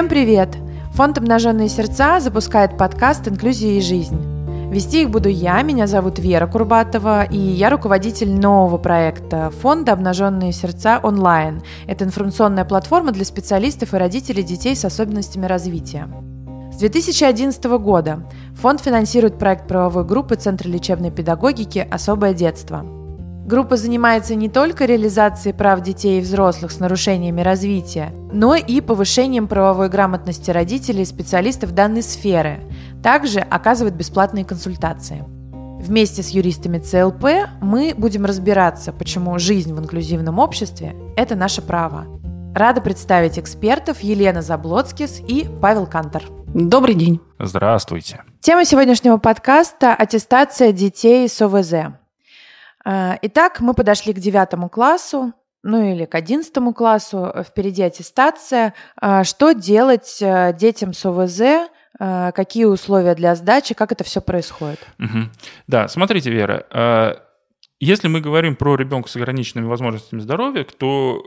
Всем привет! Фонд «Обнаженные сердца» запускает подкаст «Инклюзия и жизнь». Вести их буду я, меня зовут Вера Курбатова, и я руководитель нового проекта фонда «Обнаженные сердца онлайн». Это информационная платформа для специалистов и родителей детей с особенностями развития. С 2011 года фонд финансирует проект правовой группы Центра лечебной педагогики «Особое детство». Группа занимается не только реализацией прав детей и взрослых с нарушениями развития, но и повышением правовой грамотности родителей и специалистов данной сферы. Также оказывает бесплатные консультации. Вместе с юристами ЦЛП мы будем разбираться, почему жизнь в инклюзивном обществе – это наше право. Рада представить экспертов Елена Заблоцкис и Павел Кантор. Добрый день. Здравствуйте. Тема сегодняшнего подкаста – аттестация детей с ОВЗ. А, итак, мы подошли к девятому классу, ну или к одиннадцатому классу, впереди аттестация. А, что делать э, детям с ОВЗ, а, какие условия для сдачи, как это все происходит? Угу. Да, смотрите, Вера, если мы говорим про ребенка с ограниченными возможностями здоровья, то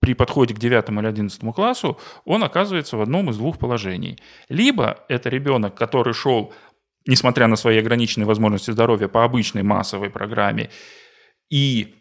при подходе к 9 или 11 классу он оказывается в одном из двух положений. Либо это ребенок, который шел несмотря на свои ограниченные возможности здоровья, по обычной массовой программе, и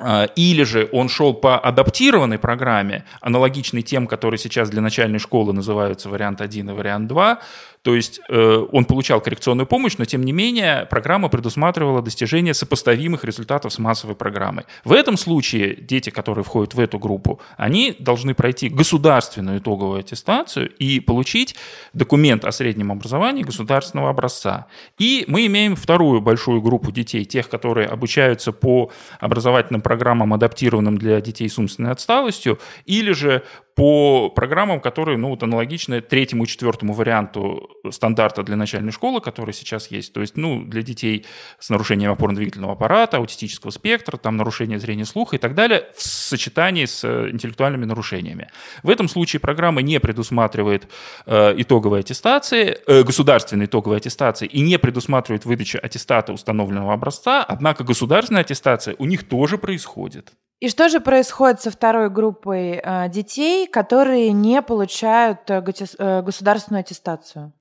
а, или же он шел по адаптированной программе, аналогичной тем, которые сейчас для начальной школы называются вариант 1 и вариант 2, то есть э, он получал коррекционную помощь, но тем не менее программа предусматривала достижение сопоставимых результатов с массовой программой. В этом случае дети, которые входят в эту группу, они должны пройти государственную итоговую аттестацию и получить документ о среднем образовании государственного образца. И мы имеем вторую большую группу детей, тех, которые обучаются по образовательным программам, адаптированным для детей с умственной отсталостью, или же по программам, которые ну, вот аналогичны третьему и четвертому варианту стандарта для начальной школы, который сейчас есть. То есть ну, для детей с нарушением опорно-двигательного аппарата, аутистического спектра, там нарушение зрения слуха и так далее в сочетании с э, интеллектуальными нарушениями. В этом случае программа не предусматривает э, итоговой аттестации, э, государственной итоговой аттестации и не предусматривает выдачу аттестата установленного образца, однако государственная аттестация у них тоже происходит. И что же происходит со второй группой э, детей, которые не получают э, э, государственную аттестацию?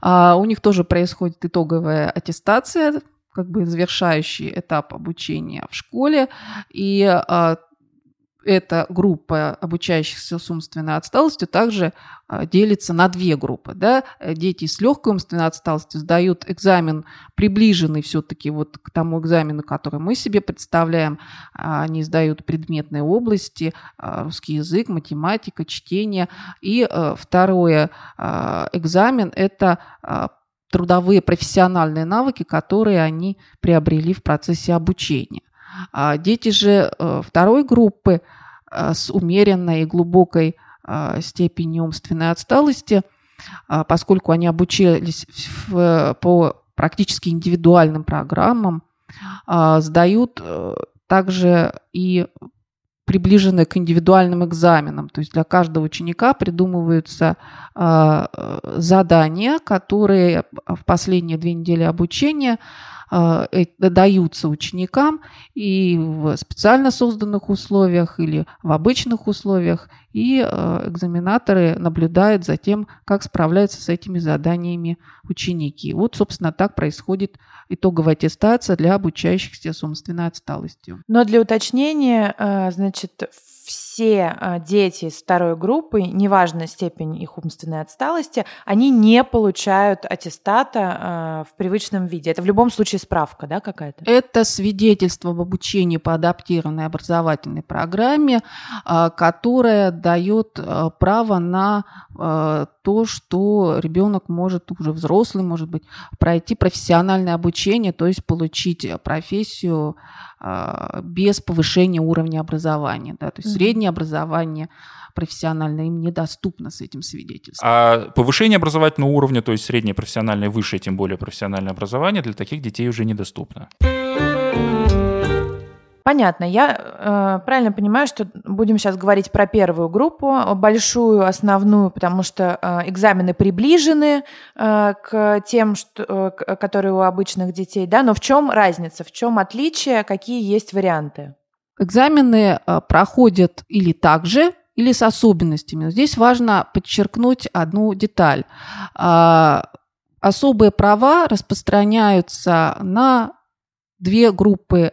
А, у них тоже происходит итоговая аттестация, как бы завершающий этап обучения в школе. И а, эта группа обучающихся с умственной отсталостью также а, делится на две группы. Да? Дети с легкой умственной отсталостью сдают экзамен, приближенный все-таки вот к тому экзамену, который мы себе представляем. Они сдают предметные области, а, русский язык, математика, чтение. И а, второе экзамен – это трудовые профессиональные навыки, которые они приобрели в процессе обучения. А дети же э, второй группы э, с умеренной и глубокой э, степенью умственной отсталости, поскольку они обучились по практически индивидуальным программам, сдают также и приближенные к индивидуальным экзаменам. То есть для каждого ученика придумываются задания, которые в последние две недели обучения а, даются ученикам и в специально созданных условиях или в обычных условиях, и а, экзаменаторы наблюдают за тем, как справляются с этими заданиями ученики. Вот, собственно, так происходит итоговая аттестация для обучающихся с умственной отсталостью. Но для уточнения, а, значит, все а, дети из второй группы, неважно степень их умственной отсталости, они не получают аттестата в привычном виде. Это в любом случае справка, да, какая-то? Это свидетельство об обучении по адаптированной образовательной программе, которая дает право на то, что ребенок может, уже взрослый, может быть, пройти профессиональное обучение, то есть получить профессию без повышения уровня образования. Да, то есть mm-hmm среднее образование профессиональное им недоступно с этим свидетельством. А повышение образовательного уровня, то есть среднее профессиональное, высшее, тем более профессиональное образование для таких детей уже недоступно. Понятно. Я э, правильно понимаю, что будем сейчас говорить про первую группу, большую, основную, потому что э, экзамены приближены э, к тем, что, э, которые у обычных детей, да, но в чем разница, в чем отличие, какие есть варианты? Экзамены проходят или так же, или с особенностями. Здесь важно подчеркнуть одну деталь. А, особые права распространяются на две группы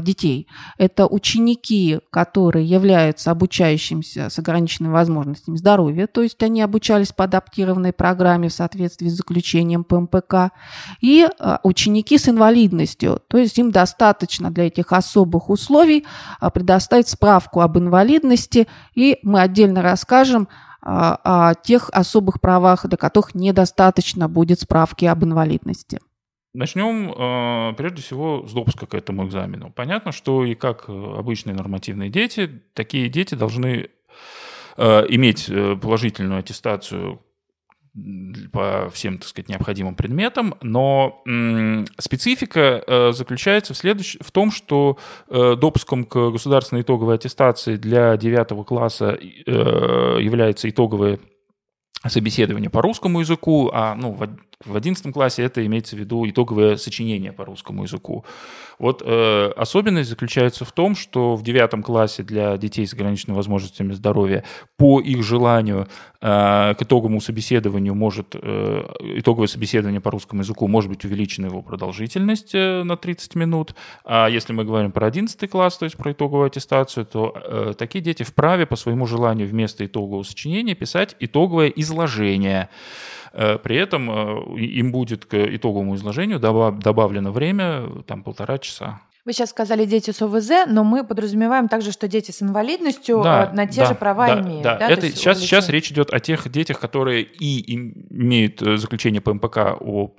детей. Это ученики, которые являются обучающимся с ограниченными возможностями здоровья, то есть они обучались по адаптированной программе в соответствии с заключением ПМПК, и а, ученики с инвалидностью, то есть им достаточно для этих особых условий а, предоставить справку об инвалидности, и мы отдельно расскажем о тех особых правах, до которых недостаточно будет справки об инвалидности. Начнем э, прежде всего с допуска к этому экзамену. Понятно, что и как обычные нормативные дети, такие дети должны э, иметь э, положительную аттестацию по всем, так сказать, необходимым предметам, но специфика э, заключается в, следующ... в том, что э, допуском к государственной итоговой аттестации для 9 класса э, является итоговое собеседование по русскому языку, а ну, в, в 11 классе это имеется в виду итоговое сочинение по русскому языку. Вот э, особенность заключается в том, что в 9 классе для детей с ограниченными возможностями здоровья по их желанию э, к итоговому собеседованию может, э, итоговое собеседование по русскому языку может быть увеличена его продолжительность э, на 30 минут. А если мы говорим про 11 класс, то есть про итоговую аттестацию, то э, такие дети вправе по своему желанию вместо итогового сочинения писать итоговое изложение. Э, при этом э, им будет к итоговому изложению добавлено время, там, полтора часа. Вы сейчас сказали дети с ОВЗ, но мы подразумеваем также, что дети с инвалидностью да, на те да, же права да, имеют. Да, да? Это сейчас, сейчас речь идет о тех детях, которые и имеют заключение по МПК о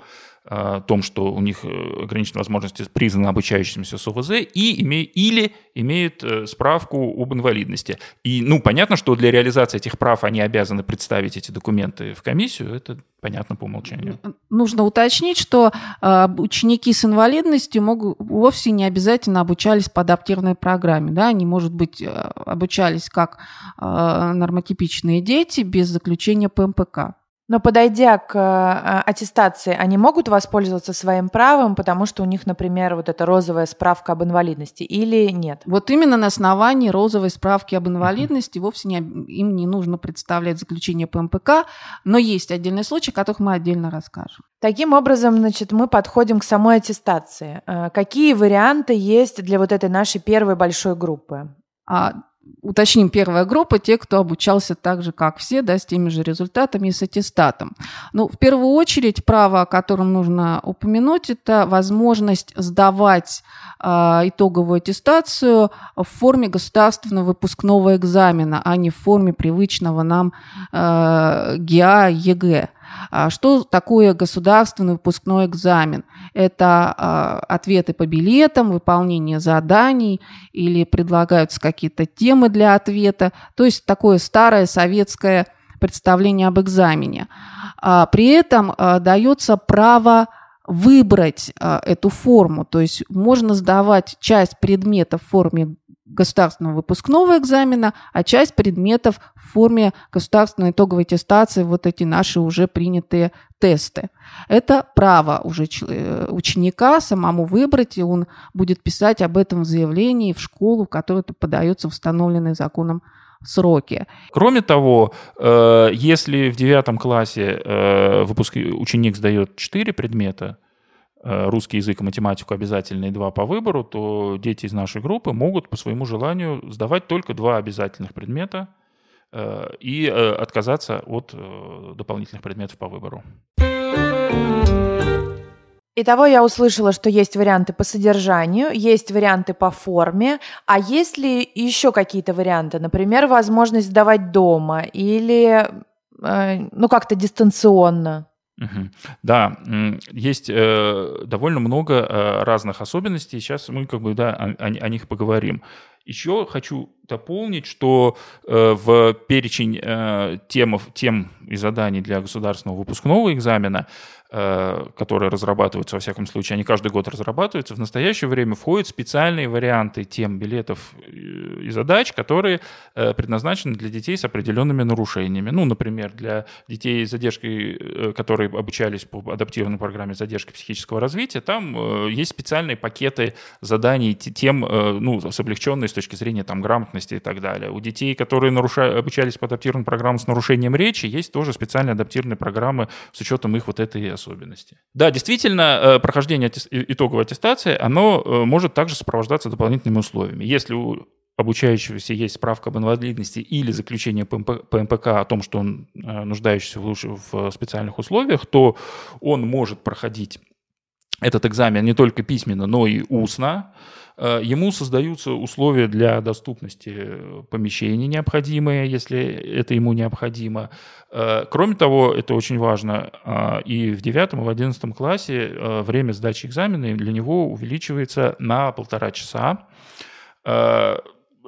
о том, что у них э, ограниченные возможности признаны обучающимся с ОВЗ, и име, или имеют э, справку об инвалидности. И, ну, понятно, что для реализации этих прав они обязаны представить эти документы в комиссию, это понятно по умолчанию. Нужно уточнить, что э, ученики с инвалидностью могут, вовсе не обязательно обучались по адаптированной программе. Да? Они, может быть, обучались как нормотипичные дети без заключения ПМПК. Но подойдя к э, аттестации, они могут воспользоваться своим правом, потому что у них, например, вот эта розовая справка об инвалидности, или нет? Вот именно на основании розовой справки об инвалидности вовсе не, им не нужно представлять заключение ПМПК, но есть отдельные случаи, о которых мы отдельно расскажем. Таким образом, значит, мы подходим к самой аттестации. Э, какие варианты есть для вот этой нашей первой большой группы? Уточним, первая группа, те, кто обучался так же, как все, да, с теми же результатами и с аттестатом. Ну, в первую очередь, право, о котором нужно упомянуть, это возможность сдавать э, итоговую аттестацию в форме государственного выпускного экзамена, а не в форме привычного нам э, ГИА, ЕГЭ. А что такое государственный выпускной экзамен? Это а, ответы по билетам, выполнение заданий или предлагаются какие-то темы для ответа. То есть такое старое советское представление об экзамене. А, при этом дается право выбрать эту форму. То есть можно сдавать часть предметов в форме государственного выпускного экзамена, а часть предметов в форме государственной итоговой аттестации, вот эти наши уже принятые тесты. Это право уже э, ученика самому выбрать, и он будет писать об этом в заявлении в школу, в которую это подается в установленные законом сроки. Кроме того, э, если в девятом классе э, ученик сдает 4 предмета, русский язык и математику обязательные два по выбору, то дети из нашей группы могут по своему желанию сдавать только два обязательных предмета э, и э, отказаться от дополнительных предметов по выбору. Итого я услышала, что есть варианты по содержанию, есть варианты по форме, а есть ли еще какие-то варианты? Например, возможность сдавать дома или ну как-то дистанционно? Да, есть э, довольно много э, разных особенностей. Сейчас мы как бы да, о, о них поговорим. Еще хочу дополнить, что э, в перечень э, тем, тем и заданий для государственного выпускного экзамена которые разрабатываются, во всяком случае, они каждый год разрабатываются, в настоящее время входят специальные варианты тем билетов э, и задач, которые э, предназначены для детей с определенными нарушениями. Ну, например, для детей с задержкой, которые обучались по адаптированной программе задержки психического развития, там есть специальные пакеты заданий тем, ну, с облегченной с точки зрения там, грамотности и так далее. У детей, которые нарушали, обучались по адаптированной программе с нарушением речи, есть тоже специальные адаптированные программы с учетом их вот этой особенности. Да, действительно, э, прохождение итоговой аттестации, оно э, может также сопровождаться дополнительными условиями. Если у обучающегося есть справка об инвалидности или заключение ПМПК о том, что он э, нуждающийся в специальных условиях, то он может проходить этот экзамен не только письменно, но и устно. Э, ему создаются условия для доступности помещений необходимые, если это ему необходимо. Э, кроме того, это очень важно, и в девятом и в одиннадцатом классе время сдачи экзамена для него увеличивается на полтора часа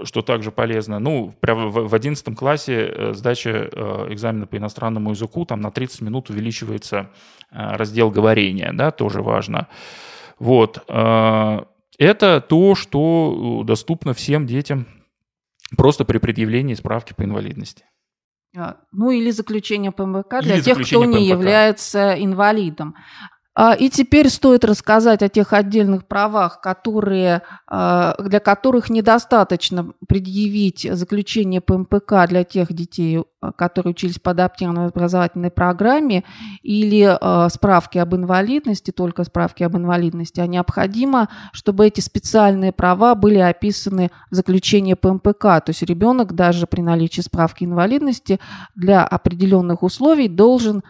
что также полезно. Ну, прямо в 11 классе э, сдача э, экзамена по иностранному языку, там на 30 минут увеличивается э, раздел говорения, да, тоже важно. Вот. Это то, что доступно всем детям просто при предъявлении справки по инвалидности. А, ну или заключение ПМК для или тех, кто не ПМПК. является инвалидом. А, и теперь стоит рассказать о тех отдельных правах, которые, а, для которых недостаточно предъявить заключение ПМПК для тех детей, а, которые учились по адаптированной образовательной программе, или справки об инвалидности, только справки об инвалидности, а необходимо, чтобы эти специальные права были описаны в заключении ПМПК. То есть ребенок даже при наличии справки инвалидности для определенных условий должен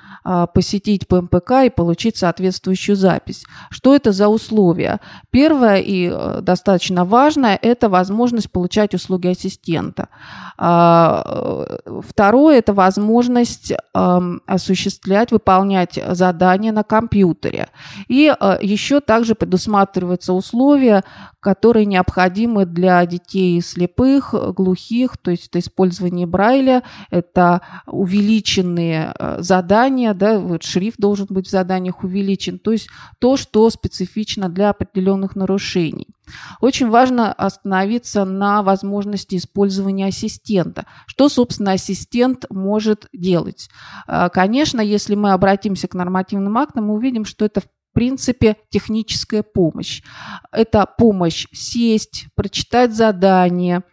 посетить ПМПК и получить соответствующее соответствующую запись. Что это за условия? Первое и э, достаточно важное – это возможность получать услуги ассистента. А, э, второе – это возможность эм, осуществлять, выполнять задания на компьютере. И э, еще также предусматриваются условия, которые необходимы для детей слепых, глухих, то есть это использование Брайля, это увеличенные задания, да, вот шрифт должен быть в заданиях увеличен, увеличен, то есть то, что специфично для определенных нарушений. Очень важно остановиться на возможности использования ассистента. Что, собственно, ассистент может делать? А, конечно, если мы обратимся к нормативным актам, мы увидим, что это в принципе техническая помощь. Это помощь сесть, прочитать задание,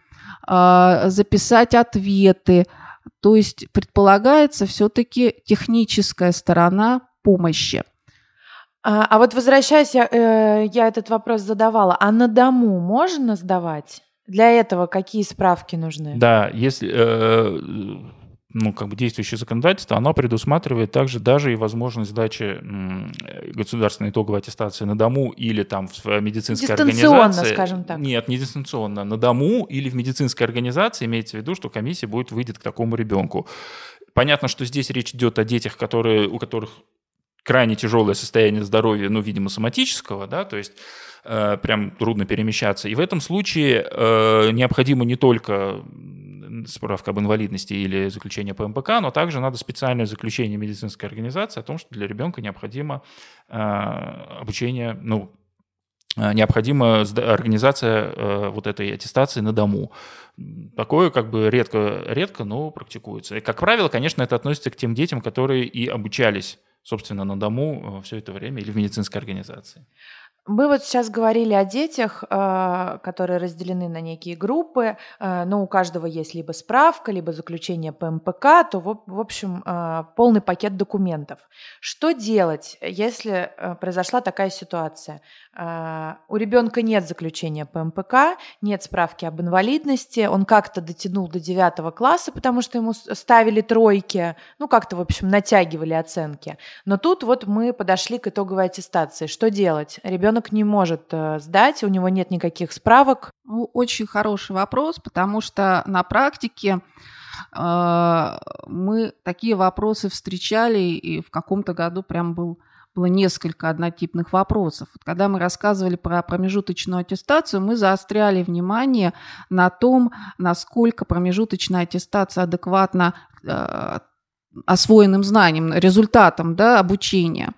а, записать ответы. То есть предполагается все-таки техническая сторона помощи. А, а вот возвращаясь, я, э, я этот вопрос задавала. А на дому можно сдавать? Для этого какие справки нужны? Да, если э, ну, как бы действующее законодательство, оно предусматривает также даже и возможность сдачи государственной итоговой аттестации на дому или там в медицинской дистанционно, организации. скажем так. Нет, не дистанционно. На дому или в медицинской организации имеется в виду, что комиссия будет выйдет к такому ребенку. Понятно, что здесь речь идет о детях, которые, у которых крайне тяжелое состояние здоровья, ну, видимо, соматического, да, то есть э, прям трудно перемещаться. И в этом случае э, необходимо не только справка об инвалидности или заключение по МПК, но также надо специальное заключение медицинской организации о том, что для ребенка необходимо э, обучение, ну, э, необходима организация э, вот этой аттестации на дому. Такое как бы редко, редко, но практикуется. И, как правило, конечно, это относится к тем детям, которые и обучались собственно, на дому э, все это время или в медицинской организации. Мы вот сейчас говорили о детях, э, которые разделены на некие группы, э, но у каждого есть либо справка, либо заключение ПМПК, то, в общем, э, полный пакет документов. Что делать, если произошла такая ситуация? У ребенка нет заключения ПМПК, нет справки об инвалидности, он как-то дотянул до девятого класса, потому что ему ставили тройки, ну как-то, в общем, натягивали оценки. Но тут вот мы подошли к итоговой аттестации. Что делать? Ребенок ребенок не может э, сдать, у него нет никаких справок? Ну, очень хороший вопрос, потому что на практике э, мы такие вопросы встречали, и в каком-то году прям был было несколько однотипных вопросов. Когда мы рассказывали про промежуточную аттестацию, мы заостряли внимание на том, насколько промежуточная аттестация адекватна э, освоенным знаниям, результатам да, обучения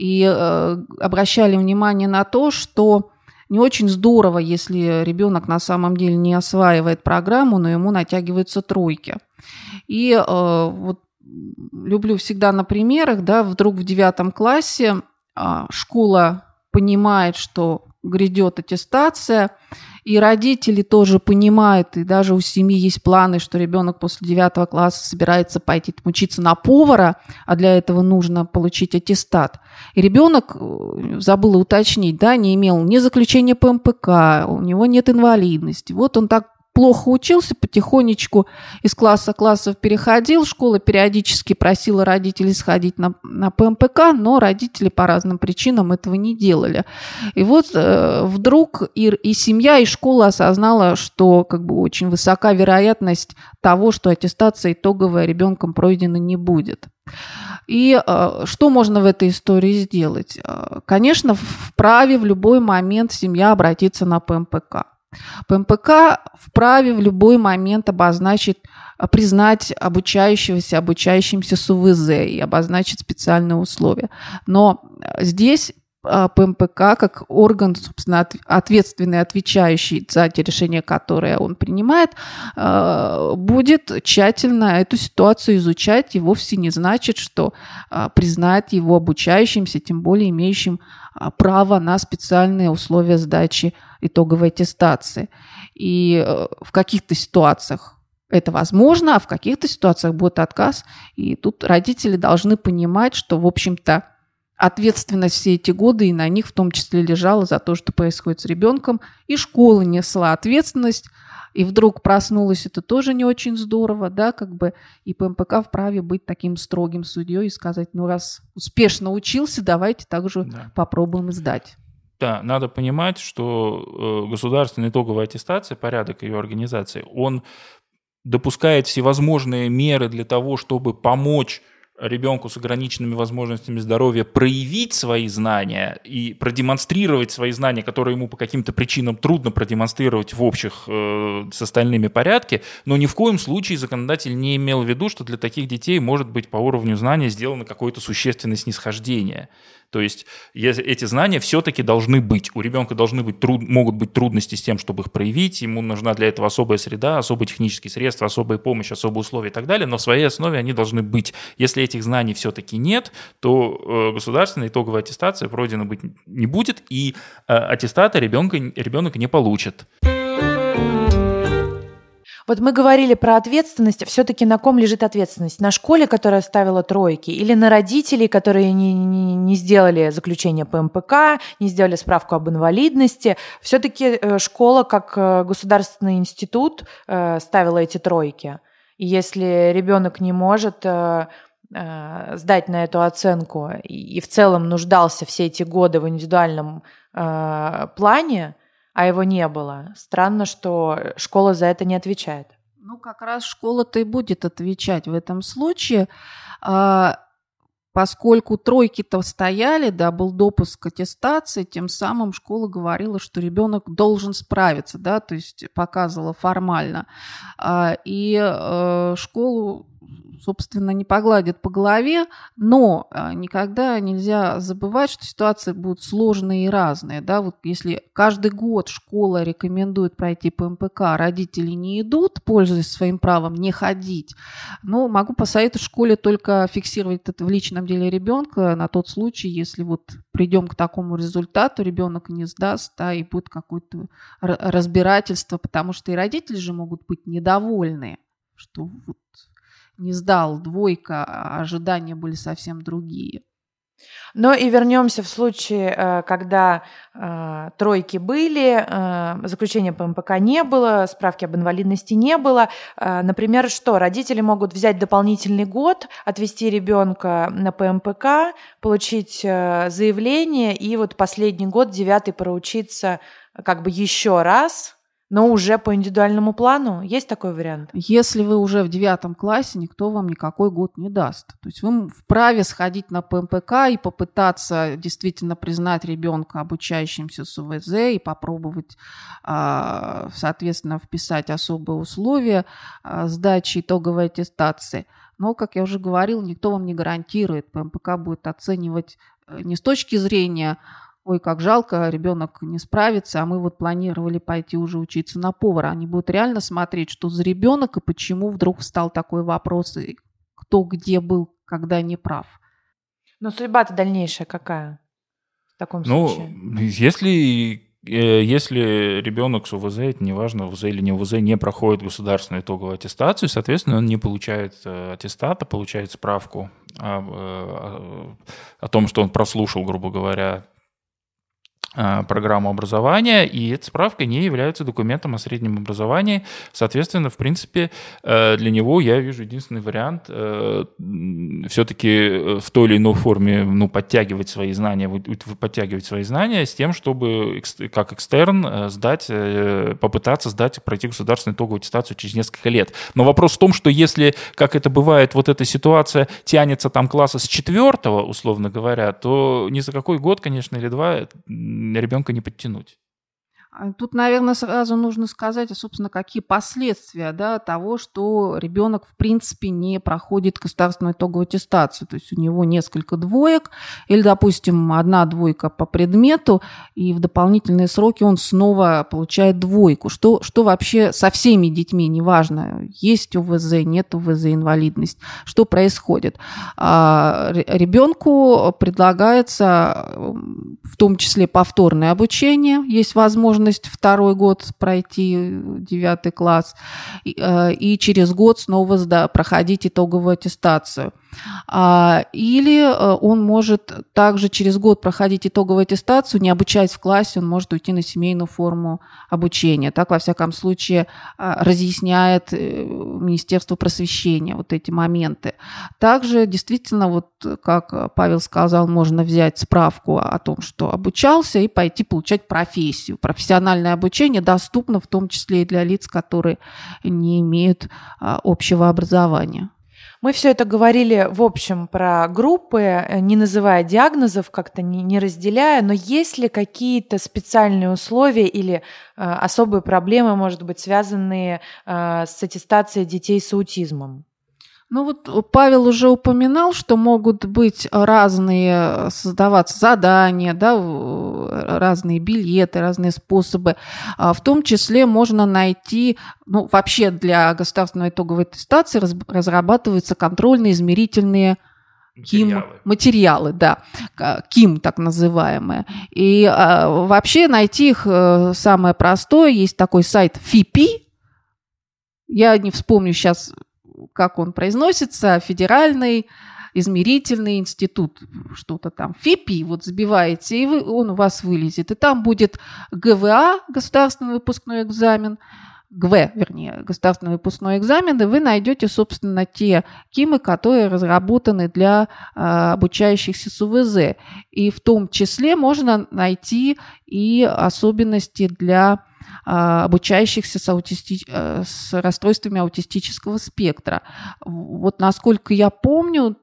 и э, обращали внимание на то, что не очень здорово, если ребенок на самом деле не осваивает программу, но ему натягиваются тройки. И э, вот люблю всегда на примерах, да, вдруг в девятом классе э, школа понимает, что грядет аттестация, и родители тоже понимают, и даже у семьи есть планы, что ребенок после девятого класса собирается пойти учиться на повара, а для этого нужно получить аттестат. И ребенок, э, забыла уточнить, да, не имел ни заключения ПМПК, у него нет инвалидности. Вот он так плохо учился, потихонечку из класса классов переходил, школа периодически просила родителей сходить на, на ПМПК, но родители по разным причинам этого не делали. И вот э, вдруг и, и семья, и школа осознала, что как бы очень высока вероятность того, что аттестация итоговая ребенком пройдена не будет. И э, что можно в этой истории сделать? Э, конечно, вправе в любой момент семья обратиться на ПМПК. ПМПК вправе в любой момент обозначить, а, признать обучающегося обучающимся с УВЗ и обозначить специальные условия. Но а, здесь ПМПК как орган, собственно, ответственный, отвечающий за те решения, которые он принимает, будет тщательно эту ситуацию изучать и вовсе не значит, что признает его обучающимся, тем более имеющим право на специальные условия сдачи итоговой аттестации. И э, в каких-то ситуациях это возможно, а в каких-то ситуациях будет отказ. И тут родители должны понимать, что, в общем-то, ответственность все эти годы и на них в том числе лежала за то, что происходит с ребенком. И школа несла ответственность, и вдруг проснулась, это тоже не очень здорово, да, как бы, и ПМПК вправе быть таким строгим судьей и сказать, ну, раз успешно учился, давайте также да. попробуем сдать. Да, надо понимать, что э, государственная итоговая аттестация, порядок ее организации, он допускает всевозможные меры для того, чтобы помочь ребенку с ограниченными возможностями здоровья проявить свои знания и продемонстрировать свои знания, которые ему по каким-то причинам трудно продемонстрировать в общих э, с остальными порядке, но ни в коем случае законодатель не имел в виду, что для таких детей может быть по уровню знания сделано какое-то существенное снисхождение. То есть эти знания все-таки должны быть. У ребенка должны быть труд, могут быть трудности с тем, чтобы их проявить. Ему нужна для этого особая среда, особые технические средства, особая помощь, особые условия и так далее. Но в своей основе они должны быть. Если этих знаний все-таки нет, то э, государственная итоговая аттестация пройдена быть не будет, и э, аттестата ребенка, ребенок не получит. Вот мы говорили про ответственность. Все-таки на ком лежит ответственность? На школе, которая ставила тройки, или на родителей, которые не, не, не сделали заключение по МПК, не сделали справку об инвалидности? Все-таки э, школа, как государственный институт, ставила эти тройки. И если ребенок не может сдать на эту оценку и в целом нуждался все эти годы в индивидуальном плане, а его не было. Странно, что школа за это не отвечает. Ну, как раз школа-то и будет отвечать в этом случае, а, поскольку тройки-то стояли, да, был допуск к аттестации, тем самым школа говорила, что ребенок должен справиться, да, то есть показывала формально. А, и э, школу собственно, не погладят по голове, но а, никогда нельзя забывать, что ситуации будут сложные и разные. Да? Вот если каждый год школа рекомендует пройти по МПК, родители не идут, пользуясь своим правом не ходить, но могу посоветовать школе только фиксировать это в личном деле ребенка на тот случай, если вот придем к такому результату, ребенок не сдаст, да, и будет какое-то разбирательство, потому что и родители же могут быть недовольны, что вот не сдал двойка, а ожидания были совсем другие. Но и вернемся в случае, э, когда э, тройки были, э, заключения по МПК не было, справки об инвалидности не было. Например, что родители могут взять дополнительный год, отвести ребенка на ПМПК, получить заявление и вот последний год, девятый, проучиться как бы еще раз но уже по индивидуальному плану? Есть такой вариант? Если вы уже в девятом классе, никто вам никакой год не даст. То есть вы вправе сходить на ПМПК и попытаться действительно признать ребенка обучающимся с УВЗ и попробовать, а, соответственно, вписать особые условия а, сдачи итоговой аттестации. Но, как я уже говорил, никто вам не гарантирует. ПМПК будет оценивать э, не с точки зрения ой, как жалко, ребенок не справится, а мы вот планировали пойти уже учиться на повара. Они будут реально смотреть, что за ребенок и почему вдруг встал такой вопрос, и кто где был, когда не прав. Но судьба-то дальнейшая какая в таком ну, случае? если Э, если ребенок с УВЗ, это неважно, УВЗ или не УВЗ, не проходит государственную итоговую аттестацию, соответственно, он не получает э, аттестата, получает справку о, о, о том, что он прослушал, грубо говоря, программу образования, и эта справка не является документом о среднем образовании. Соответственно, в принципе, э, для него я вижу единственный вариант э, все-таки э, в той или иной форме ну, подтягивать свои знания, подтягивать свои знания с тем, чтобы как экстерн сдать, попытаться сдать, пройти государственную итоговую аттестацию через несколько лет. Но вопрос в том, что если, как это бывает, вот эта ситуация тянется там класса с четвертого, условно говоря, то ни за какой год, конечно, или два ребенка не подтянуть. А тут, наверное, сразу нужно сказать, а, собственно, какие последствия да, того, что ребенок, в принципе, не проходит государственную итоговую аттестацию. То есть у него несколько двоек, или, допустим, одна двойка по предмету, и в дополнительные сроки он снова получает двойку. Что, что вообще со всеми детьми, неважно, есть УВЗ, нет УВЗ, инвалидность, что происходит? А, ребенку предлагается в том числе повторное обучение, есть возможность второй год пройти девятый класс и, э, и через год снова сда, проходить итоговую аттестацию. А, или э, он может также через год проходить итоговую аттестацию, не обучаясь в классе, он может уйти на семейную форму обучения. Так, во всяком случае, а, разъясняет э, Министерство просвещения вот эти моменты. Также, действительно, вот как Павел сказал, можно взять справку о том, что обучался, и пойти получать профессию. Профессиональное обучение доступно в том числе и для лиц, которые не имеют а, общего образования. Мы все это говорили, в общем, про группы, э, не называя диагнозов, как-то не, разделяя, но есть ли какие-то специальные условия или э, особые проблемы, может быть, связанные э, с аттестацией детей с аутизмом? Ну вот Павел уже упоминал, что могут быть разные, создаваться задания, да, разные билеты, разные способы. А в том числе можно найти, ну вообще для государственной итоговой аттестации разрабатываются контрольно-измерительные Материалы. Ким, материалы, да, КИМ так называемые. И а, вообще найти их э, самое простое. Есть такой сайт ФИПИ. Я не вспомню сейчас как он произносится, федеральный измерительный институт, что-то там, ФИПИ, вот забиваете, и вы, он у вас вылезет. И там будет ГВА, государственный выпускной экзамен, ГВ, вернее, государственный выпускной экзамен, и вы найдете, собственно, те КИМы, которые разработаны для э, обучающихся с УВЗ. И в том числе можно найти и особенности для обучающихся с, аутисти... Э, с расстройствами аутистического спектра. Вот насколько я помню,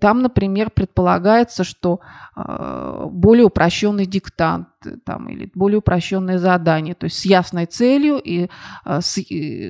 там, например, предполагается, что э, более упрощенный диктант там, или более упрощенное задание, то есть с ясной целью и э, с,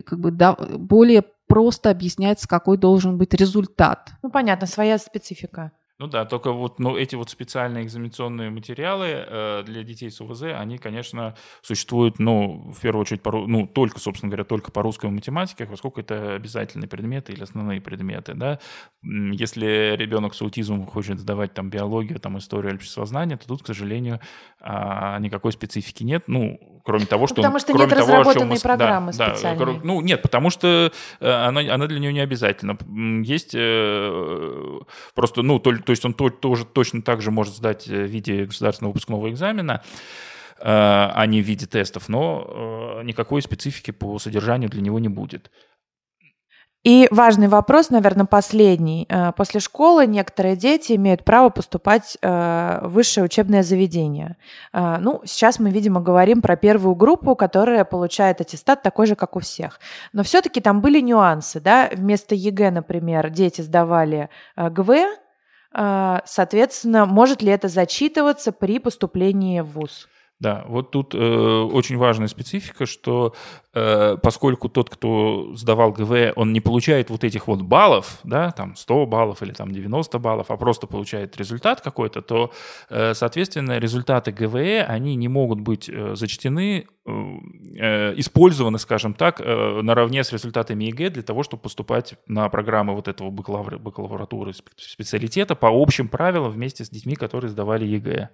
как бы, да, более просто объясняется, какой должен быть результат. Ну, понятно, своя специфика. Ну да, только вот ну, эти вот специальные экзаменационные материалы э, для детей с УВЗ, они, конечно, существуют, ну, в первую очередь, по, ну, только, собственно говоря, только по русской математике, поскольку это обязательные предметы или основные предметы, да. Если ребенок с аутизмом хочет сдавать там биологию, там историю или обществознание, то тут, к сожалению, а, никакой специфики нет, ну, кроме того, что... Потому он, что кроме нет того, разработанной чем... программы да, специальной. Да, ну, нет, потому что э, она, она для нее не обязательна. Есть э, просто, ну, то, то есть он то, тоже точно так же может сдать в виде государственного выпускного экзамена, э, а не в виде тестов, но никакой специфики по содержанию для него не будет. И важный вопрос, наверное, последний. Э, после школы некоторые дети имеют право поступать э, в высшее учебное заведение. Э, ну, сейчас мы, видимо, говорим про первую группу, которая получает аттестат такой же, как у всех. Но все-таки там были нюансы, да? Вместо ЕГЭ, например, дети сдавали ГВЭ, Соответственно, может ли это зачитываться при поступлении в ВУЗ? Да, вот тут э, очень важная специфика, что э, поскольку тот, кто сдавал ГВЭ, он не получает вот этих вот баллов, да, там 100 баллов или там 90 баллов, а просто получает результат какой-то, то, э, соответственно, результаты ГВЭ, они не могут быть э, зачтены, э, использованы, скажем так, э, наравне с результатами ЕГЭ для того, чтобы поступать на программы вот этого бакалавратуры специалитета по общим правилам вместе с детьми, которые сдавали ЕГЭ.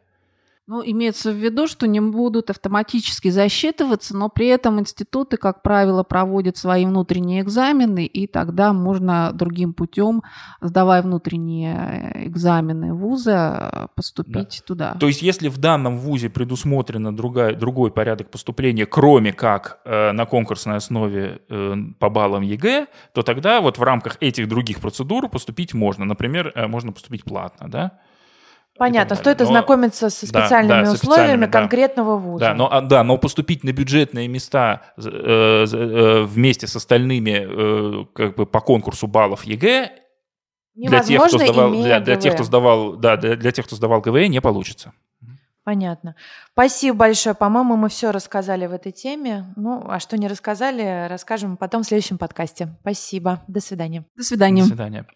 Ну, имеется в виду, что не будут автоматически засчитываться, но при этом институты, как правило, проводят свои внутренние экзамены, и тогда можно другим путем, сдавая внутренние экзамены вуза, поступить да. туда. То есть, если в данном вузе предусмотрено другая, другой порядок поступления, кроме как э, на конкурсной основе э, по баллам ЕГЭ, то тогда вот в рамках этих других процедур поступить можно. Например, э, можно поступить платно, да? Понятно, стоит ознакомиться со специальными да, да, условиями со конкретного вуза. Да но, а, да, но поступить на бюджетные места э, э, вместе с остальными э, как бы по конкурсу баллов ЕГЭ для тех, кто сдавал, для, для тех, кто сдавал, да, для, для тех, кто сдавал ГВЭ, не получится. Понятно. Спасибо большое. По-моему, мы все рассказали в этой теме. Ну, а что не рассказали, расскажем потом в следующем подкасте. Спасибо. До свидания. До свидания. До свидания.